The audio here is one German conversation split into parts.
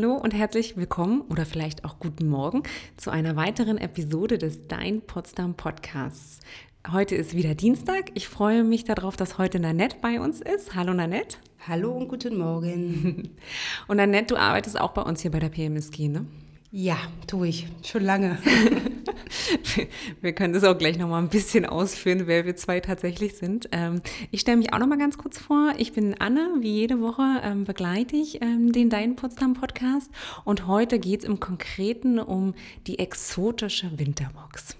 Hallo und herzlich willkommen oder vielleicht auch guten Morgen zu einer weiteren Episode des Dein Potsdam Podcasts. Heute ist wieder Dienstag. Ich freue mich darauf, dass heute Nanette bei uns ist. Hallo Nanette. Hallo und guten Morgen. Und Nanette, du arbeitest auch bei uns hier bei der PMSG, ne? Ja, tue ich. Schon lange. wir können das auch gleich nochmal ein bisschen ausführen, wer wir zwei tatsächlich sind. Ähm, ich stelle mich auch nochmal ganz kurz vor. Ich bin Anne. Wie jede Woche ähm, begleite ich ähm, den Dein Potsdam Podcast. Und heute geht es im Konkreten um die exotische Winterbox.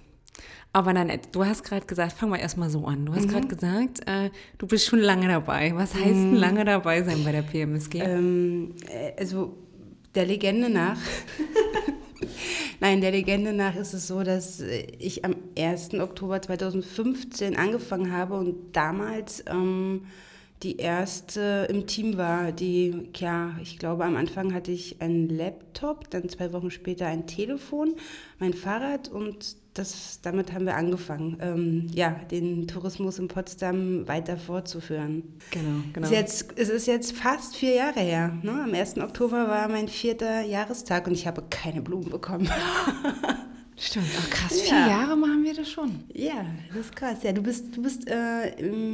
Aber Nanette, du hast gerade gesagt, fang mal erstmal so an. Du hast mhm. gerade gesagt, äh, du bist schon lange dabei. Was heißt mhm. lange dabei sein bei der PMSG? Ähm, äh, also der Legende nach. Nein, der Legende nach ist es so, dass ich am 1. Oktober 2015 angefangen habe und damals ähm, die erste im Team war, die, ja, ich glaube, am Anfang hatte ich einen Laptop, dann zwei Wochen später ein Telefon, mein Fahrrad und das, damit haben wir angefangen, ähm, ja, den Tourismus in Potsdam weiter fortzuführen. Genau, genau. Es ist jetzt, es ist jetzt fast vier Jahre her. Ne? Am 1. Oktober war mein vierter Jahrestag und ich habe keine Blumen bekommen. Stimmt, ach krass, vier ja. Jahre machen wir das schon. Ja, das ist krass. Ja, du bist, du bist äh,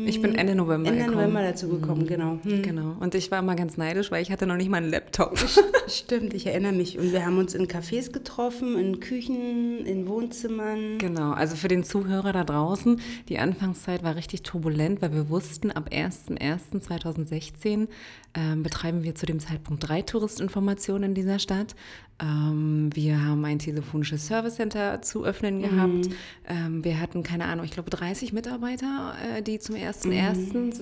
Ich bin Ende November Ende gekommen. November dazu gekommen, mhm. genau. Hm. Genau. Und ich war immer ganz neidisch, weil ich hatte noch nicht mal einen Laptop. Stimmt, ich erinnere mich. Und wir haben uns in Cafés getroffen, in Küchen, in Wohnzimmern. Genau, also für den Zuhörer da draußen, die Anfangszeit war richtig turbulent, weil wir wussten, ab 1.1.2016 ähm, betreiben wir zu dem Zeitpunkt drei Touristinformationen in dieser Stadt. Ähm, wir haben ein telefonisches Service Center zu öffnen gehabt. Mhm. Ähm, wir hatten, keine Ahnung, ich glaube 30 Mitarbeiter, äh, die zum 1.1.2016... Mhm.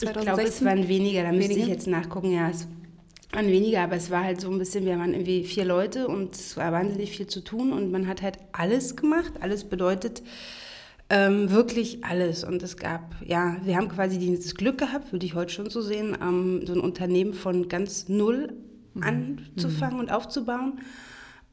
Ich glaube, es waren weniger, da müsste weniger? ich jetzt nachgucken, ja. Es waren weniger, aber es war halt so ein bisschen, wir waren irgendwie vier Leute und es war wahnsinnig viel zu tun und man hat halt alles gemacht. Alles bedeutet ähm, wirklich alles. Und es gab, ja, wir haben quasi dieses Glück gehabt, würde ich heute schon so sehen, ähm, so ein Unternehmen von ganz null Mhm. anzufangen mhm. und aufzubauen.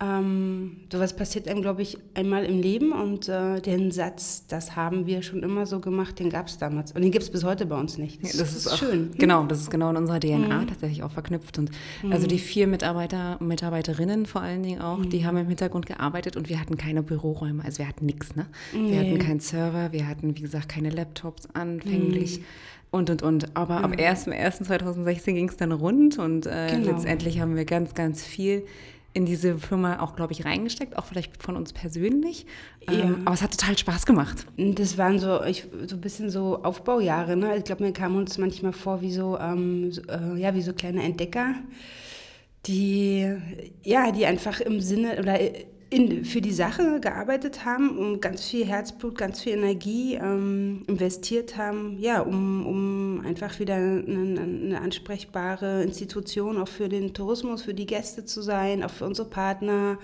Ähm, sowas passiert einem, glaube ich, einmal im Leben und äh, den Satz, das haben wir schon immer so gemacht, den gab es damals. Und den gibt es bis heute bei uns nicht. Das, ja, das ist, ist auch, schön. Genau, das ist genau in unserer DNA mhm. tatsächlich auch verknüpft. Und mhm. also die vier Mitarbeiter, Mitarbeiterinnen vor allen Dingen auch, die mhm. haben im Hintergrund gearbeitet und wir hatten keine Büroräume, also wir hatten nichts, ne? Nee. Wir hatten keinen Server, wir hatten, wie gesagt, keine Laptops anfänglich. Mhm. Und, und, und. Aber mhm. ab 1.1.2016 ging es dann rund und äh, genau. letztendlich haben wir ganz, ganz viel in diese Firma auch, glaube ich, reingesteckt, auch vielleicht von uns persönlich. Ja. Ähm, aber es hat total Spaß gemacht. Das waren so, ich, so ein bisschen so Aufbaujahre. Ne? Ich glaube, mir kam uns manchmal vor wie so, ähm, so äh, ja, wie so kleine Entdecker, die, ja, die einfach im Sinne oder in, für die Sache gearbeitet haben und ganz viel Herzblut, ganz viel Energie ähm, investiert haben, ja, um, um einfach wieder eine, eine, ansprechbare Institution auch für den Tourismus, für die Gäste zu sein, auch für unsere Partner.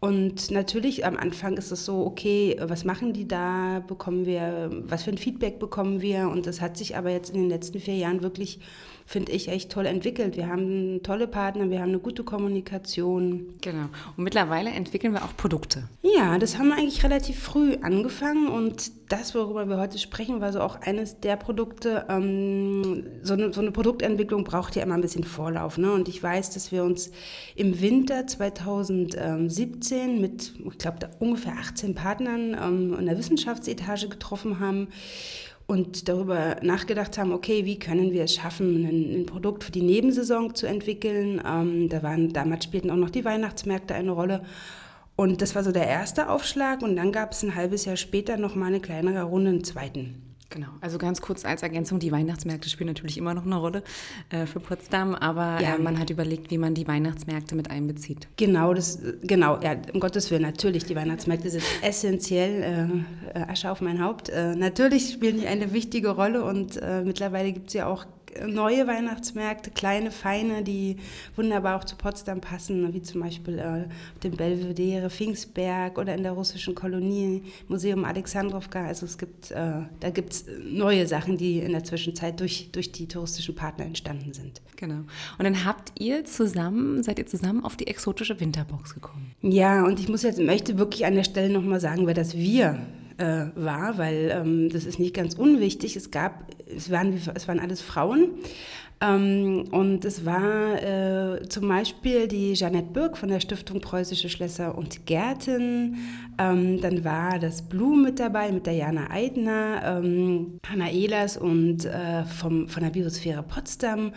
Und natürlich am Anfang ist es so, okay, was machen die da? Bekommen wir, was für ein Feedback bekommen wir? Und das hat sich aber jetzt in den letzten vier Jahren wirklich finde ich, echt toll entwickelt. Wir haben tolle Partner, wir haben eine gute Kommunikation. Genau. Und mittlerweile entwickeln wir auch Produkte. Ja, das haben wir eigentlich relativ früh angefangen und das, worüber wir heute sprechen, war so auch eines der Produkte. Ähm, so, eine, so, eine, Produktentwicklung braucht ja immer ein bisschen Vorlauf. Ne? Und ich weiß, dass wir uns im Winter 2017 mit, ich glaube, ungefähr 18 Partnern ähm, in der Wissenschaftsetage getroffen haben und darüber nachgedacht haben, okay, wie können wir es schaffen, ein, ein Produkt für die Nebensaison zu entwickeln. Ähm, da waren, damals spielten auch noch die Weihnachtsmärkte eine Rolle. Und das war so der erste Aufschlag und dann gab es ein halbes Jahr später noch mal eine kleinere Runde, einen zweiten. Genau, also ganz kurz als Ergänzung, die Weihnachtsmärkte spielen natürlich immer noch eine Rolle äh, für Potsdam, aber ja. äh, man hat überlegt, wie man die Weihnachtsmärkte mit einbezieht. Genau, das, genau, ja, um Gottes Willen, natürlich, die Weihnachtsmärkte sind essentiell, äh, Asche auf mein Haupt. Äh, natürlich spielen die eine wichtige Rolle und äh, mittlerweile gibt es ja auch neue Weihnachtsmärkte, kleine, feine, die wunderbar auch zu Potsdam passen, wie zum Beispiel äh, dem Belvedere Pfingstberg oder in der russischen Kolonie Museum Alexandrovka. Also es gibt, äh, da gibt es neue Sachen, die in der Zwischenzeit durch, durch die touristischen Partner entstanden sind. Genau. Und dann habt ihr zusammen, seid ihr zusammen auf die exotische Winterbox gekommen? Ja, und ich muss jetzt, möchte wirklich an der Stelle nochmal sagen, wer das wir äh, war, weil ähm, das ist nicht ganz unwichtig. Es gab, es waren, es waren alles Frauen. Ähm, und es war äh, zum Beispiel die Jeanette Birk von der Stiftung Preußische Schlösser und Gärten. Ähm, dann war das Blue mit dabei, mit der Jana Eidner, ähm, Hanna Ehlers und äh, vom, von der Biosphäre Potsdam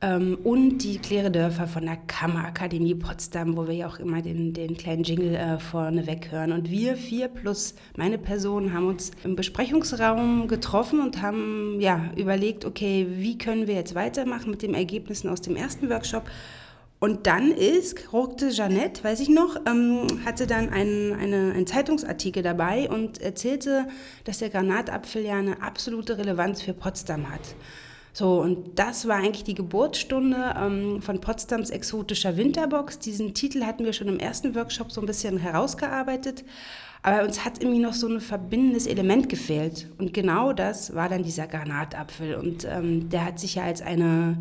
ähm, und die Claire Dörfer von der Kammerakademie Potsdam, wo wir ja auch immer den, den kleinen Jingle äh, vorne weghören. Und wir vier plus meine Person haben uns im Besprechungsraum getroffen und haben ja, überlegt, okay, wie können wir jetzt weitermachen mit den Ergebnissen aus dem ersten Workshop. Und dann ist, ruckte Jeannette, weiß ich noch, ähm, hatte dann einen, eine, einen Zeitungsartikel dabei und erzählte, dass der Granatapfel ja eine absolute Relevanz für Potsdam hat. So, und das war eigentlich die Geburtsstunde ähm, von Potsdams exotischer Winterbox. Diesen Titel hatten wir schon im ersten Workshop so ein bisschen herausgearbeitet. Aber uns hat irgendwie noch so ein verbindendes Element gefehlt. Und genau das war dann dieser Granatapfel. Und ähm, der hat sich ja als eine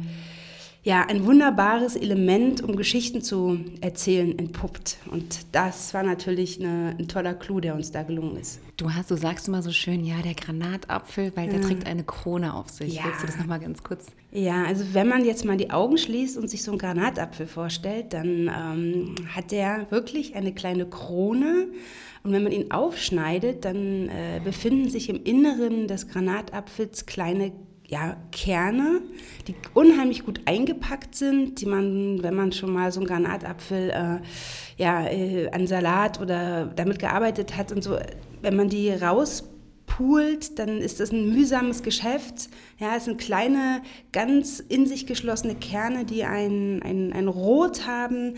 ja, ein wunderbares Element, um Geschichten zu erzählen, entpuppt. Und das war natürlich eine, ein toller Clou, der uns da gelungen ist. Du hast, du sagst immer so schön, ja, der Granatapfel, weil der ja. trägt eine Krone auf sich. Ja. Willst du das nochmal ganz kurz? Ja, also wenn man jetzt mal die Augen schließt und sich so einen Granatapfel vorstellt, dann ähm, hat der wirklich eine kleine Krone. Und wenn man ihn aufschneidet, dann äh, befinden sich im Inneren des Granatapfels kleine ja, Kerne, die unheimlich gut eingepackt sind, die man, wenn man schon mal so einen Granatapfel äh, ja, äh, an Salat oder damit gearbeitet hat und so, wenn man die rauspult, dann ist das ein mühsames Geschäft. Ja, es sind kleine, ganz in sich geschlossene Kerne, die ein, ein, ein Rot haben,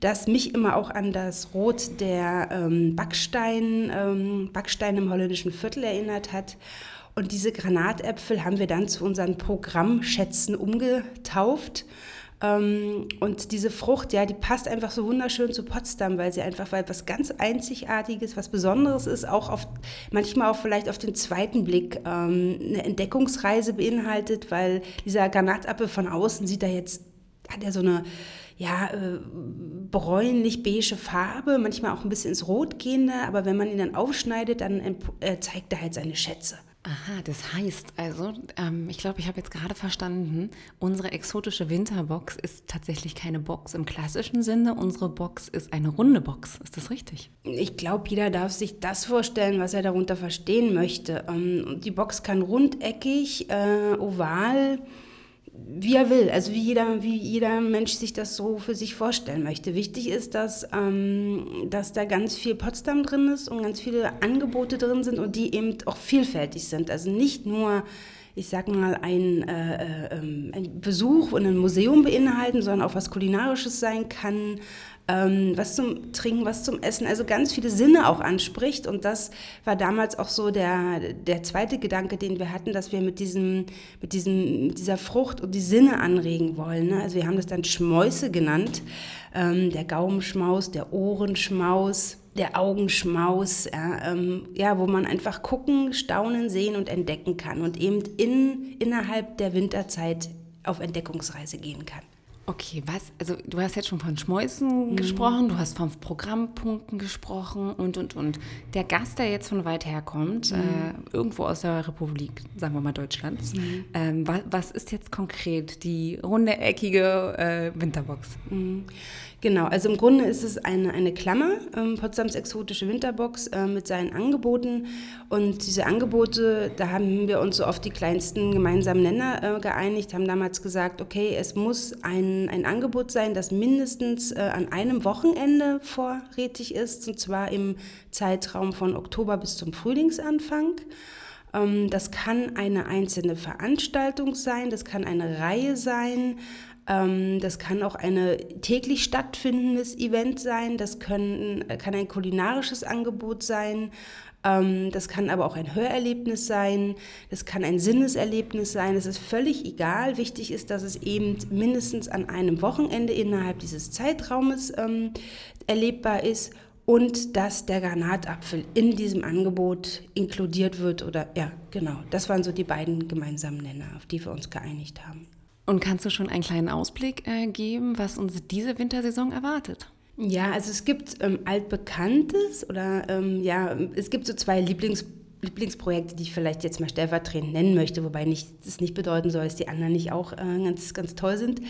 das mich immer auch an das Rot der ähm, Backstein, ähm, Backstein im holländischen Viertel erinnert hat. Und diese Granatäpfel haben wir dann zu unseren Programmschätzen umgetauft. Ähm, und diese Frucht, ja, die passt einfach so wunderschön zu Potsdam, weil sie einfach weil was ganz Einzigartiges, was Besonderes ist, auch auf, manchmal auch vielleicht auf den zweiten Blick ähm, eine Entdeckungsreise beinhaltet, weil dieser Granatapfel von außen sieht er jetzt, hat er so eine ja, äh, bräunlich-beige Farbe, manchmal auch ein bisschen ins Rot gehende, aber wenn man ihn dann aufschneidet, dann äh, zeigt er halt seine Schätze. Aha, das heißt also, ähm, ich glaube, ich habe jetzt gerade verstanden, unsere exotische Winterbox ist tatsächlich keine Box im klassischen Sinne. Unsere Box ist eine runde Box. Ist das richtig? Ich glaube, jeder darf sich das vorstellen, was er darunter verstehen möchte. Ähm, die Box kann rundeckig, äh, oval, wie er will, also wie jeder, wie jeder Mensch sich das so für sich vorstellen möchte. Wichtig ist, dass, ähm, dass da ganz viel Potsdam drin ist und ganz viele Angebote drin sind und die eben auch vielfältig sind. Also nicht nur ich sag mal, ein, äh, äh, ähm, ein Besuch in einem Museum beinhalten, sondern auch was Kulinarisches sein kann, ähm, was zum Trinken, was zum Essen, also ganz viele Sinne auch anspricht. Und das war damals auch so der, der zweite Gedanke, den wir hatten, dass wir mit, diesem, mit, diesem, mit dieser Frucht und die Sinne anregen wollen. Ne? Also wir haben das dann Schmäuse genannt, ähm, der Gaumenschmaus, der Ohrenschmaus, der Augenschmaus, ja, ähm, ja, wo man einfach gucken, staunen, sehen und entdecken kann und eben in, innerhalb der Winterzeit auf Entdeckungsreise gehen kann. Okay, was? Also du hast jetzt schon von Schmäusen mhm. gesprochen, du hast von Programmpunkten gesprochen und, und, und. Der Gast, der jetzt von weit her kommt, mhm. äh, irgendwo aus der Republik, sagen wir mal Deutschlands, mhm. ähm, was, was, ist jetzt konkret die runde, eckige äh, Winterbox? Genau, also im Grunde ist es eine, eine Klammer, ähm, Potsdams exotische Winterbox äh, mit seinen Angeboten. Und diese Angebote, da haben wir uns so auf die kleinsten gemeinsamen Nenner äh, geeinigt, haben damals gesagt, okay, es muss ein, ein Angebot sein, das mindestens äh, an einem Wochenende vorrätig ist, und zwar im Zeitraum von Oktober bis zum Frühlingsanfang. Ähm, das kann eine einzelne Veranstaltung sein, das kann eine Reihe sein, das kann auch ein täglich stattfindendes Event sein, das können, kann ein kulinarisches Angebot sein, ähm, das kann aber auch ein Hörerlebnis sein, das kann ein Sinneserlebnis sein, es ist völlig egal. Wichtig ist, dass es eben mindestens an einem Wochenende innerhalb dieses Zeitraumes ähm, erlebbar ist und dass der Granatapfel in diesem Angebot inkludiert wird oder ja, genau. Das waren so die beiden gemeinsamen Nenner, auf die wir uns geeinigt haben. Und kannst du schon einen kleinen Ausblick äh, geben, was uns diese Wintersaison erwartet? Ja, also es gibt ähm, altbekanntes oder ähm, ja, es gibt so zwei Lieblings Lieblingsprojekte, die ich vielleicht jetzt mal stellvertretend nennen möchte, wobei nicht, das nicht bedeuten soll, dass die anderen nicht auch äh, ganz, ganz toll sind.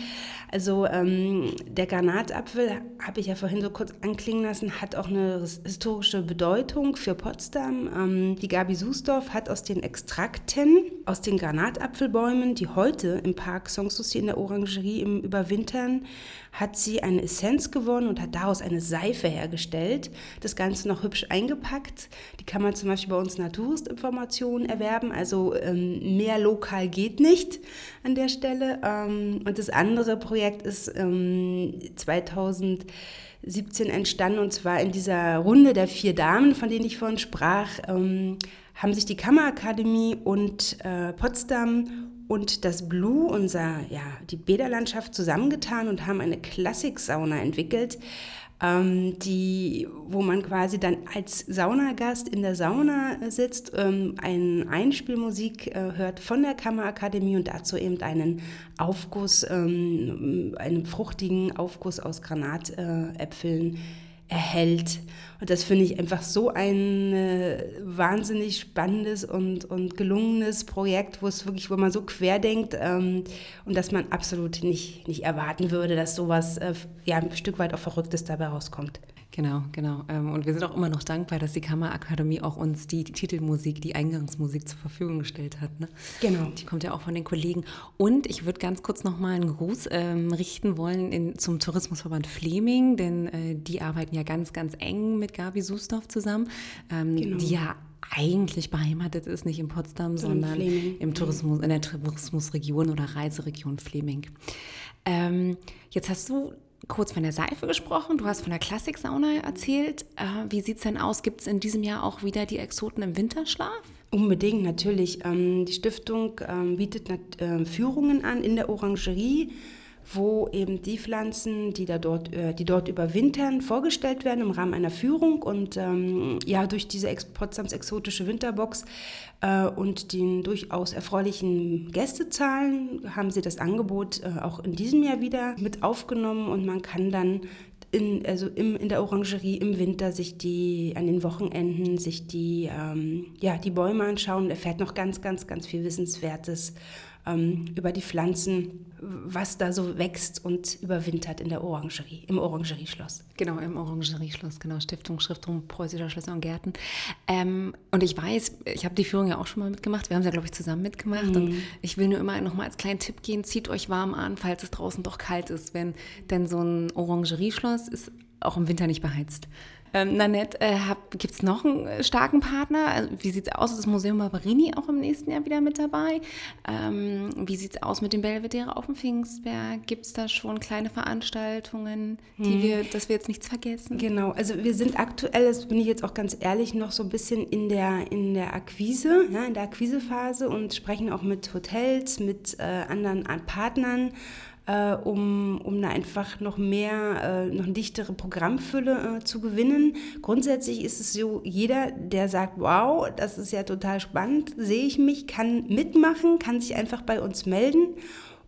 Also ähm, der Granatapfel, habe ich ja vorhin so kurz anklingen lassen, hat auch eine historische Bedeutung für Potsdam. Ähm, die Gabi Susdorf hat aus den Extrakten, aus den Granatapfelbäumen, die heute im Park Sanssouci in der Orangerie im Überwintern, hat sie eine Essenz gewonnen und hat daraus eine Seife hergestellt. Das Ganze noch hübsch eingepackt. Die kann man zum Beispiel bei uns Naturistinformationen erwerben. Also ähm, mehr lokal geht nicht an der Stelle. Ähm, und das andere Projekt ist ähm, 2017 entstanden und zwar in dieser Runde der vier Damen, von denen ich vorhin sprach, ähm, haben sich die Kammerakademie und äh, Potsdam und das Blue, unser, ja, die Bäderlandschaft zusammengetan und haben eine Klassiksauna entwickelt, ähm, die, wo man quasi dann als Saunagast in der Sauna sitzt, ähm, eine Einspielmusik äh, hört von der Kammerakademie und dazu eben einen Aufguss, ähm, einen fruchtigen Aufguss aus Granatäpfeln erhält. Und das finde ich einfach so ein äh, wahnsinnig spannendes und, und gelungenes Projekt, wo es wirklich, wo man so quer denkt ähm, und dass man absolut nicht, nicht erwarten würde, dass sowas äh, ja, ein Stück weit auch Verrücktes dabei rauskommt. Genau, genau. Ähm, und wir sind auch immer noch dankbar, dass die Kammerakademie auch uns die Titelmusik, die Eingangsmusik zur Verfügung gestellt hat. Ne? Genau. Die kommt ja auch von den Kollegen. Und ich würde ganz kurz nochmal einen Gruß ähm, richten wollen in, zum Tourismusverband Fleming, denn äh, die arbeiten ja ganz, ganz eng mit Gabi Susdorf zusammen, ähm, genau. die ja eigentlich beheimatet ist, nicht in Potsdam, sondern Fleming. im Tourismus, in der Tourismusregion oder Reiseregion Fleming. Ähm, jetzt hast du kurz von der Seife gesprochen, du hast von der Klassiksauna erzählt. Äh, wie sieht es denn aus? Gibt es in diesem Jahr auch wieder die Exoten im Winterschlaf? Unbedingt, natürlich. Ähm, die Stiftung ähm, bietet äh, Führungen an in der Orangerie wo eben die Pflanzen, die, da dort, äh, die dort überwintern, vorgestellt werden im Rahmen einer Führung. Und ähm, ja, durch diese Ex Potsdams exotische Winterbox äh, und den durchaus erfreulichen Gästezahlen haben sie das Angebot äh, auch in diesem Jahr wieder mit aufgenommen und man kann dann in, also im, in der Orangerie im Winter sich die, an den Wochenenden sich die, ähm, ja, die Bäume anschauen und erfährt noch ganz, ganz, ganz viel Wissenswertes ähm, über die Pflanzen, was da so wächst und überwintert in der Orangerie, im Orangerieschloss. Genau, im Orangerieschloss, genau, Stiftung Schriftung Preußischer Schlösser und Gärten. Ähm, und ich weiß, ich habe die Führung ja auch schon mal mitgemacht, wir haben sie ja, glaube ich, zusammen mitgemacht. Mhm. Und ich will nur immer noch mal als kleinen Tipp gehen, zieht euch warm an, falls es draußen doch kalt ist, wenn denn so ein Orangerieschloss ist auch im Winter nicht beheizt. Ähm, Nanette, äh, gibt es noch einen äh, starken Partner? Also, wie sieht es aus? Ist das Museum Barberini auch im nächsten Jahr wieder mit dabei? Ähm, wie sieht es aus mit dem Belvedere auf dem Pfingstberg? Gibt es da schon kleine Veranstaltungen, die hm. wir, dass wir jetzt nichts vergessen? Genau, also wir sind aktuell, das bin ich jetzt auch ganz ehrlich, noch so ein bisschen in der, in der Akquise, ja, in der Akquisephase und sprechen auch mit Hotels, mit äh, anderen Partnern äh, um, um da einfach noch mehr, äh, noch eine dichtere Programmfülle äh, zu gewinnen. Grundsätzlich ist es so, jeder, der sagt, wow, das ist ja total spannend, sehe ich mich, kann mitmachen, kann sich einfach bei uns melden.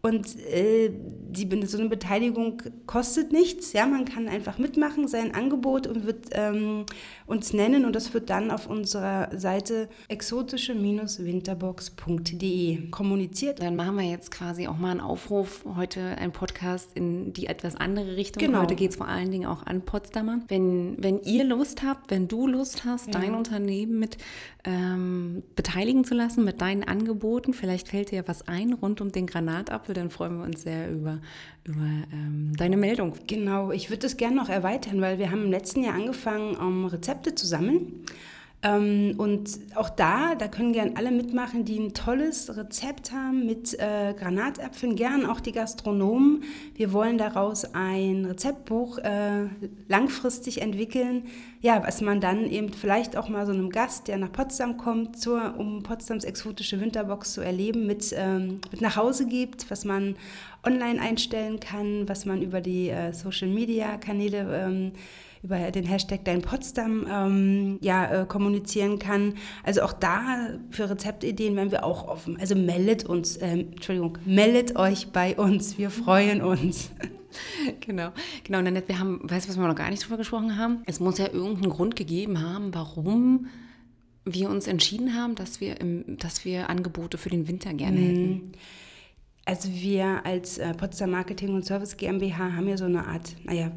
Und äh, die, so eine Beteiligung kostet nichts. Ja, man kann einfach mitmachen, sein Angebot und wird ähm, uns nennen und das wird dann auf unserer Seite exotische-winterbox.de kommuniziert. Dann machen wir jetzt quasi auch mal einen Aufruf, heute ein Podcast in die etwas andere Richtung. Genau. Heute geht es vor allen Dingen auch an Potsdamer. Wenn, wenn ihr Lust habt, wenn du Lust hast, ja. dein Unternehmen mit ähm, beteiligen zu lassen, mit deinen Angeboten, vielleicht fällt dir was ein rund um den Granatapfel Staffel, dann freuen wir uns sehr über, über ähm, deine Meldung. Genau, ich würde das gerne noch erweitern, weil wir haben im letzten Jahr angefangen, um Rezepte zu sammeln. Ähm, und auch da, da können gern alle mitmachen, die ein tolles Rezept haben mit äh, Granatäpfeln, gern auch die Gastronomen. Wir wollen daraus ein Rezeptbuch äh, langfristig entwickeln, ja, was man dann eben vielleicht auch mal so einem Gast, der nach Potsdam kommt, zur, um Potsdams exotische Winterbox zu erleben, mit, ähm, mit nach Hause gibt, was man online einstellen kann, was man über die äh, Social-Media-Kanäle ähm, über den Hashtag Dein Potsdam ähm, ja, äh, kommunizieren kann. Also auch da für Rezeptideen wären wir auch offen. Also meldet uns, äh, Entschuldigung, meldet euch bei uns. Wir freuen uns. genau, genau. Und dann, wir haben, weißt du, was wir noch gar nicht drüber gesprochen haben? Es muss ja irgendeinen Grund gegeben haben, warum wir uns entschieden haben, dass wir, im, dass wir Angebote für den Winter gerne mhm. hätten. Also wir als äh, Potsdam Marketing und Service GmbH haben ja so eine Art, naja,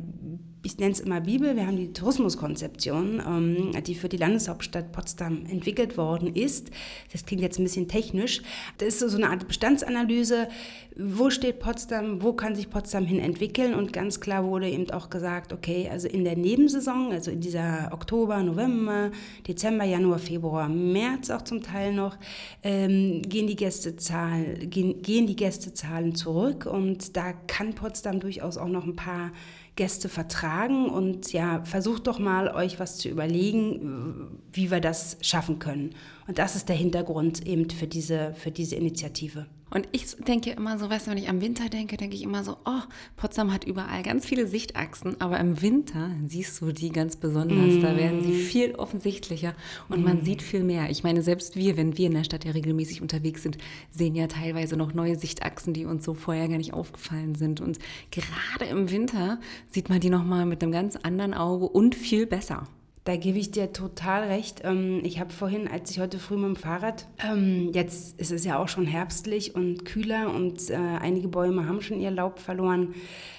ich nenne es immer Bibel, wir haben die Tourismuskonzeption, ähm, die für die Landeshauptstadt Potsdam entwickelt worden ist. Das klingt jetzt ein bisschen technisch. Das ist so eine Art Bestandsanalyse. Wo steht Potsdam? Wo kann sich Potsdam hin entwickeln? Und ganz klar wurde eben auch gesagt, okay, also in der Nebensaison, also in dieser Oktober, November, Dezember, Januar, Februar, März auch zum Teil noch, ähm, gehen, die gehen, gehen die Gästezahlen zurück. Und da kann Potsdam durchaus auch noch ein paar Gäste vertragen und ja, versucht doch mal euch was zu überlegen, wie wir das schaffen können. Und das ist der Hintergrund eben für diese, für diese Initiative. Und ich denke immer so, weißt du, wenn ich am Winter denke, denke ich immer so, oh, Potsdam hat überall ganz viele Sichtachsen, aber im Winter siehst du die ganz besonders. Mm. Da werden sie viel offensichtlicher und mm. man sieht viel mehr. Ich meine, selbst wir, wenn wir in der Stadt ja regelmäßig unterwegs sind, sehen ja teilweise noch neue Sichtachsen, die uns so vorher gar nicht aufgefallen sind. Und gerade im Winter sieht man die nochmal mit einem ganz anderen Auge und viel besser. Da gebe ich dir total recht. Ähm, ich habe vorhin, als ich heute früh mit dem Fahrrad, ähm, jetzt ist es ja auch schon herbstlich und kühler und äh, einige Bäume haben schon ihr Laub verloren,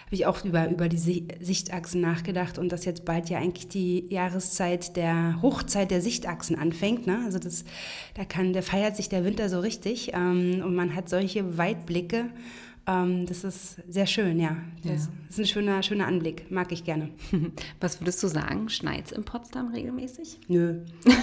habe ich auch über, über die Sichtachsen nachgedacht und dass jetzt bald ja eigentlich die Jahreszeit der Hochzeit der Sichtachsen anfängt. Ne? Also das, da kann, der feiert sich der Winter so richtig ähm, und man hat solche Weitblicke. Ähm, das ist sehr schön, ja. Das ja. ist ein schöner, schöner Anblick. Mag ich gerne. Was würdest du sagen? Schneit es in Potsdam regelmäßig? Nö.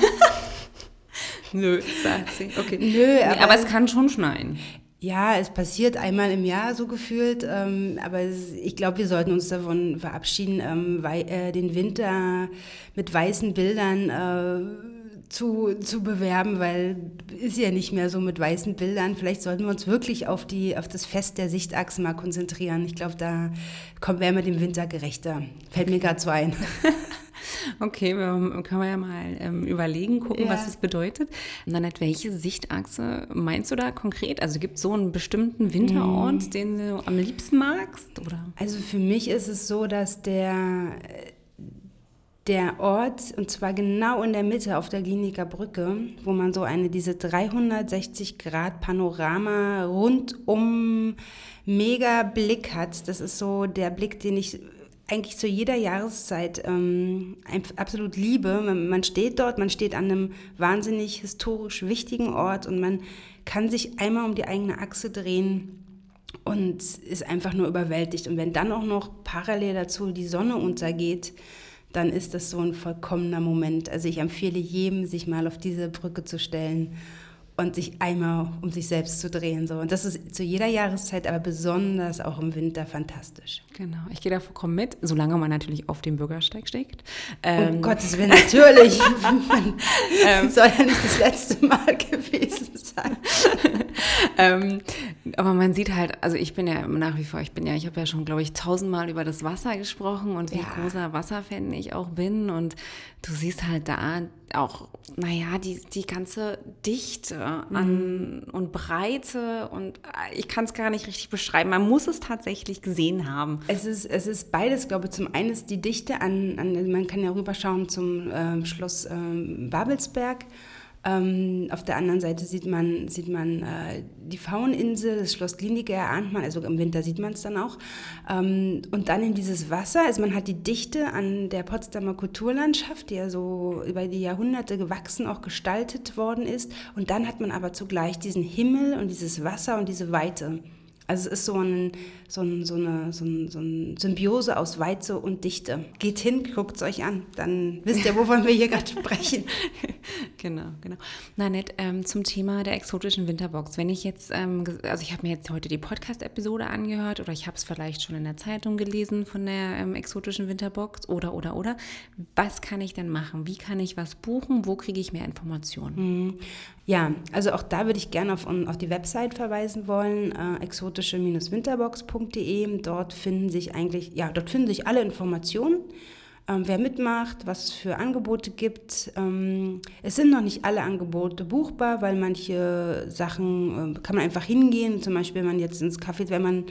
Nö, sagt sie. Okay. Nö, aber, aber, es kann schon schneien. Ja, es passiert einmal im Jahr so gefühlt, ähm, aber es, ich glaube, wir sollten uns davon verabschieden, ähm, weil, äh, den Winter mit weißen Bildern äh, zu, zu bewerben, weil ist ja nicht mehr so mit weißen Bildern. Vielleicht sollten wir uns wirklich auf, die, auf das Fest der Sichtachsen mal konzentrieren. Ich glaube, da kommen wir mit dem Winter gerechter. Fällt mir gerade so ein. Okay, wir, können wir ja mal ähm, überlegen, gucken, ja. was das bedeutet. Und dann, welche Sichtachse meinst du da konkret? Also gibt es so einen bestimmten Winterort, mm. den du am liebsten magst? Oder? Also für mich ist es so, dass der der Ort, und zwar genau in der Mitte auf der Kliniker Brücke, wo man so eine, diese 360 Grad Panorama rundum mega Blick hat. Das ist so der Blick, den ich eigentlich zu jeder Jahreszeit ähm, absolut liebe. Man steht dort, man steht an einem wahnsinnig historisch wichtigen Ort und man kann sich einmal um die eigene Achse drehen und ist einfach nur überwältigt. Und wenn dann auch noch parallel dazu die Sonne untergeht, dann ist das so ein vollkommener Moment. Also ich empfehle jedem, sich mal auf diese Brücke zu stellen und sich einmal um sich selbst zu drehen. So. Und das ist zu jeder Jahreszeit, aber besonders auch im Winter fantastisch. Genau, ich gehe da vollkommen mit, solange man natürlich auf dem Bürgersteig steht. Ähm, um Gottes Willen, natürlich. ähm, soll ja nicht das letzte Mal gewesen sein. Ähm, aber man sieht halt, also ich bin ja nach wie vor, ich bin ja, ich habe ja schon, glaube ich, tausendmal über das Wasser gesprochen und wie ja. großer Wasserfan ich auch bin. Und du siehst halt da auch, naja, die, die ganze Dichte an, mhm. und Breite und ich kann es gar nicht richtig beschreiben. Man muss es tatsächlich gesehen haben. Es ist, es ist beides, glaube ich. Zum einen ist die Dichte an, an man kann ja rüberschauen zum äh, Schloss äh, Babelsberg. Ähm, auf der anderen Seite sieht man, sieht man äh, die Fauninsel, das Schloss Klinike erahnt man, also im Winter sieht man es dann auch. Ähm, und dann in dieses Wasser, also man hat die Dichte an der Potsdamer Kulturlandschaft, die ja so über die Jahrhunderte gewachsen auch gestaltet worden ist. Und dann hat man aber zugleich diesen Himmel und dieses Wasser und diese Weite. Also es ist so, ein, so, ein, so, eine, so, ein, so eine Symbiose aus Weize und Dichte. Geht hin, guckt es euch an, dann wisst ihr, wovon wir hier gerade sprechen. genau, genau. Na nett, ähm, zum Thema der exotischen Winterbox. Wenn ich jetzt, ähm, also ich habe mir jetzt heute die Podcast-Episode angehört oder ich habe es vielleicht schon in der Zeitung gelesen von der ähm, exotischen Winterbox oder, oder, oder. Was kann ich denn machen? Wie kann ich was buchen? Wo kriege ich mehr Informationen? Mhm. Ja, also auch da würde ich gerne auf, auf die Website verweisen wollen, äh, exotische-winterbox.de. Dort finden sich eigentlich, ja, dort finden sich alle Informationen, ähm, wer mitmacht, was es für Angebote gibt. Ähm, es sind noch nicht alle Angebote buchbar, weil manche Sachen äh, kann man einfach hingehen. Zum Beispiel, wenn man jetzt ins Café, wenn man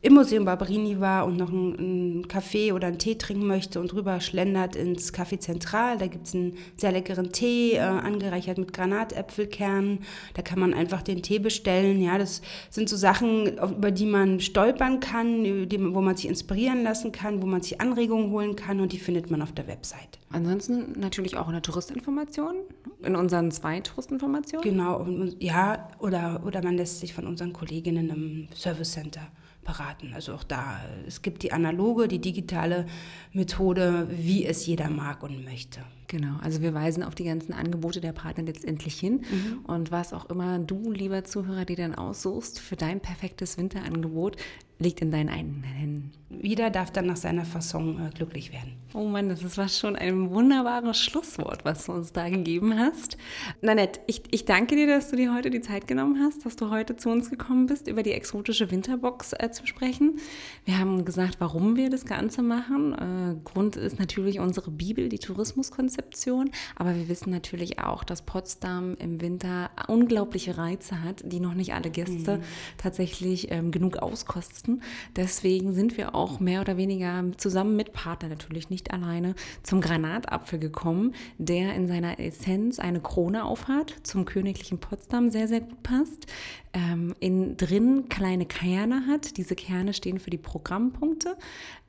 im Museum Barberini war und noch einen Kaffee oder einen Tee trinken möchte und rüber schlendert ins Café Zentral. Da gibt es einen sehr leckeren Tee, äh, angereichert mit Granatäpfelkernen. Da kann man einfach den Tee bestellen. Ja, das sind so Sachen, über die man stolpern kann, die, wo man sich inspirieren lassen kann, wo man sich Anregungen holen kann und die findet man auf der Website. Ansonsten natürlich auch in der Touristinformation, in unseren zwei Touristinformationen. Genau, ja, oder, oder man lässt sich von unseren Kolleginnen im Service Center beraten. Also auch da, es gibt die analoge, die digitale Methode, wie es jeder mag und möchte. Genau, also wir weisen auf die ganzen Angebote der Partner letztendlich hin. Mhm. Und was auch immer du, lieber Zuhörer, dir dann aussuchst für dein perfektes Winterangebot, liegt in deinen eigenen Händen. Jeder darf dann nach seiner Fasson äh, glücklich werden. Oh Mann, das ist was schon ein wunderbares Schlusswort, was du uns da gegeben hast. Nanette, ich, ich danke dir, dass du dir heute die Zeit genommen hast, dass du heute zu uns gekommen bist, über die exotische Winterbox äh, zu sprechen. Wir haben gesagt, warum wir das Ganze machen. Äh, Grund ist natürlich unsere Bibel, die Tourismuskonzeption. Aber wir wissen natürlich auch, dass Potsdam im Winter unglaubliche Reize hat, die noch nicht alle Gäste mhm. tatsächlich ähm, genug auskosten leisten. Deswegen sind wir auch mehr oder weniger zusammen mit Partner, natürlich nicht alleine, zum Granatapfel gekommen, der in seiner Essenz eine Krone aufhat, zum königlichen Potsdam sehr, sehr gut passt. Ähm, in drin kleine Kerne hat. Diese Kerne stehen für die Programmpunkte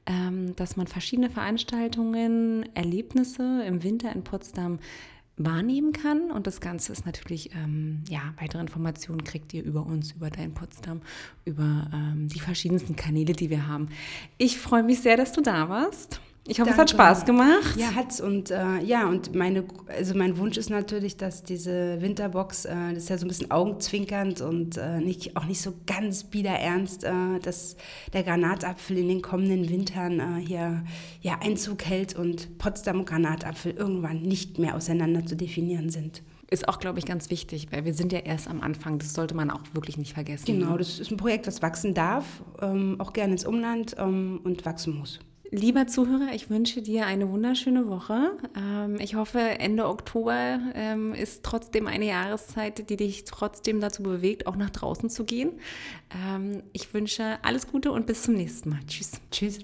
ähm, dass man verschiedene Veranstaltungen, Erlebnisse im Winter in Potsdam wahrnehmen kann. Und das Ganze ist natürlich, ähm, ja, weitere Informationen kriegt ihr über uns, über Dein Potsdam, über ähm, die verschiedensten Kanäle, die wir haben. Ich freue mich sehr, dass du da warst. Ich hoffe, Danke. es hat Spaß gemacht. Ja, hat's. Und äh, ja, und meine, also mein Wunsch ist natürlich, dass diese Winterbox, äh, das ist ja so ein bisschen augenzwinkernd und äh, nicht, auch nicht so ganz biederernst, äh, dass der Granatapfel in den kommenden Wintern äh, hier ja, Einzug hält und Potsdam und Granatapfel irgendwann nicht mehr auseinander zu definieren sind. Ist auch, glaube ich, ganz wichtig, weil wir sind ja erst am Anfang. Das sollte man auch wirklich nicht vergessen. Genau, das ist ein Projekt, das wachsen darf, ähm, auch gerne ins Umland ähm, und wachsen muss. Lieber Zuhörer, ich wünsche dir eine wunderschöne Woche. Ähm, ich hoffe, Ende Oktober ähm, ist trotzdem eine Jahreszeit, die dich trotzdem dazu bewegt, auch nach draußen zu gehen. Ähm, ich wünsche alles Gute und bis zum nächsten Mal. Tschüss. Tschüss.